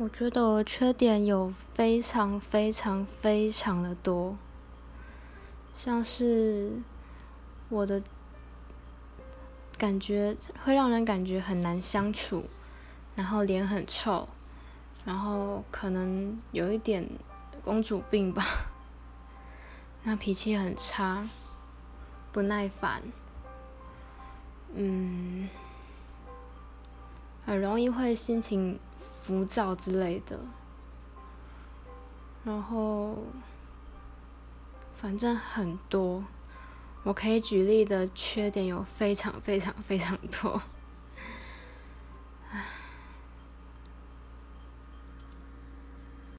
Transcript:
我觉得我的缺点有非常非常非常的多，像是我的感觉会让人感觉很难相处，然后脸很臭，然后可能有一点公主病吧，那脾气很差，不耐烦，嗯。很容易会心情浮躁之类的，然后反正很多，我可以举例的缺点有非常非常非常多。